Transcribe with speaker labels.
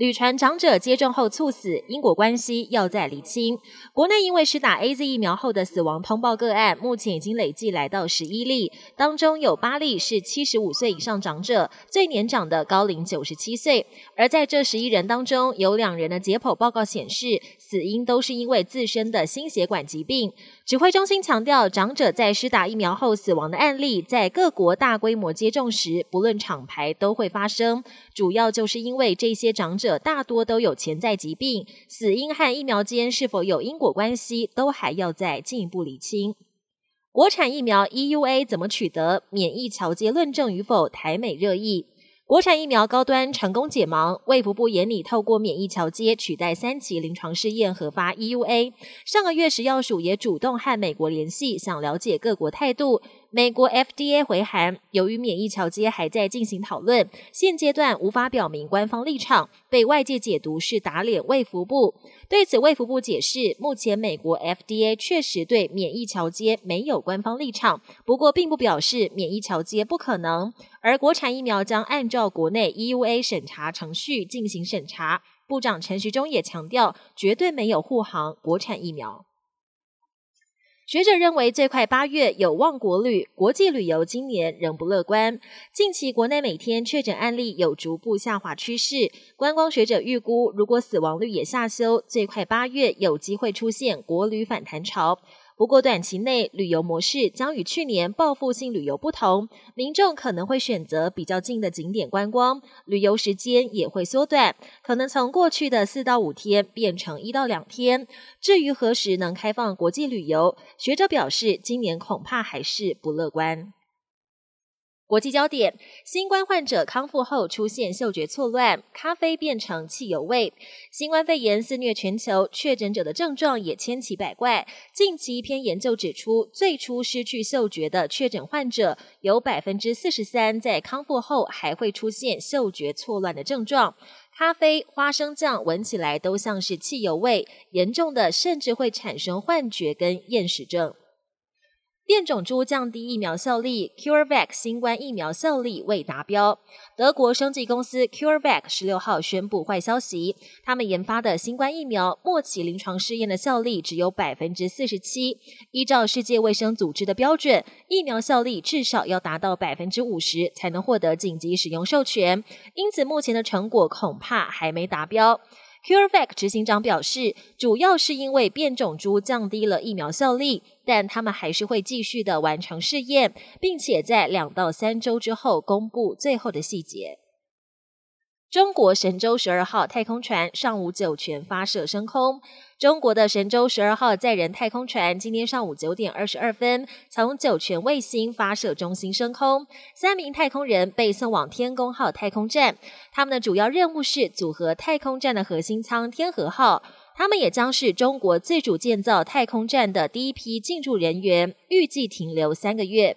Speaker 1: 旅传长者接种后猝死，因果关系要再厘清。国内因为施打 A Z 疫苗后的死亡通报个案，目前已经累计来到十一例，当中有八例是七十五岁以上长者，最年长的高龄九十七岁。而在这十一人当中，有两人的解剖报告显示，死因都是因为自身的心血管疾病。指挥中心强调，长者在施打疫苗后死亡的案例，在各国大规模接种时，不论厂牌都会发生，主要就是因为这些长者。大多都有潜在疾病，死因和疫苗间是否有因果关系，都还要再进一步厘清。国产疫苗 EUA 怎么取得？免疫桥接论证与否？台美热议。国产疫苗高端成功解盲，卫福部眼里透过免疫桥接取代三期临床试验核发 EUA。上个月食药署也主动和美国联系，想了解各国态度。美国 FDA 回函，由于免疫桥接还在进行讨论，现阶段无法表明官方立场，被外界解读是打脸卫福部。对此，卫福部解释，目前美国 FDA 确实对免疫桥接没有官方立场，不过并不表示免疫桥接不可能。而国产疫苗将按照国内 EUA 审查程序进行审查。部长陈时中也强调，绝对没有护航国产疫苗。学者认为，最快八月有望国旅，国际旅游今年仍不乐观。近期国内每天确诊案例有逐步下滑趋势，观光学者预估，如果死亡率也下修，最快八月有机会出现国旅反弹潮。不过，短期内旅游模式将与去年报复性旅游不同，民众可能会选择比较近的景点观光，旅游时间也会缩短，可能从过去的四到五天变成一到两天。至于何时能开放国际旅游，学者表示，今年恐怕还是不乐观。国际焦点：新冠患者康复后出现嗅觉错乱，咖啡变成汽油味。新冠肺炎肆虐全球，确诊者的症状也千奇百怪。近期一篇研究指出，最初失去嗅觉的确诊患者，有百分之四十三在康复后还会出现嗅觉错乱的症状。咖啡、花生酱闻起来都像是汽油味，严重的甚至会产生幻觉跟厌食症。变种株降低疫苗效力，CureVac 新冠疫苗效力未达标。德国生技公司 CureVac 十六号宣布坏消息，他们研发的新冠疫苗末期临床试验的效力只有百分之四十七。依照世界卫生组织的标准，疫苗效力至少要达到百分之五十才能获得紧急使用授权，因此目前的成果恐怕还没达标。CureVac 执行长表示，主要是因为变种株降低了疫苗效力，但他们还是会继续的完成试验，并且在两到三周之后公布最后的细节。中国神舟十二号太空船上午酒泉发射升空。中国的神舟十二号载人太空船今天上午九点二十二分从酒泉卫星发射中心升空，三名太空人被送往天宫号太空站。他们的主要任务是组合太空站的核心舱天和号。他们也将是中国自主建造太空站的第一批进驻人员，预计停留三个月。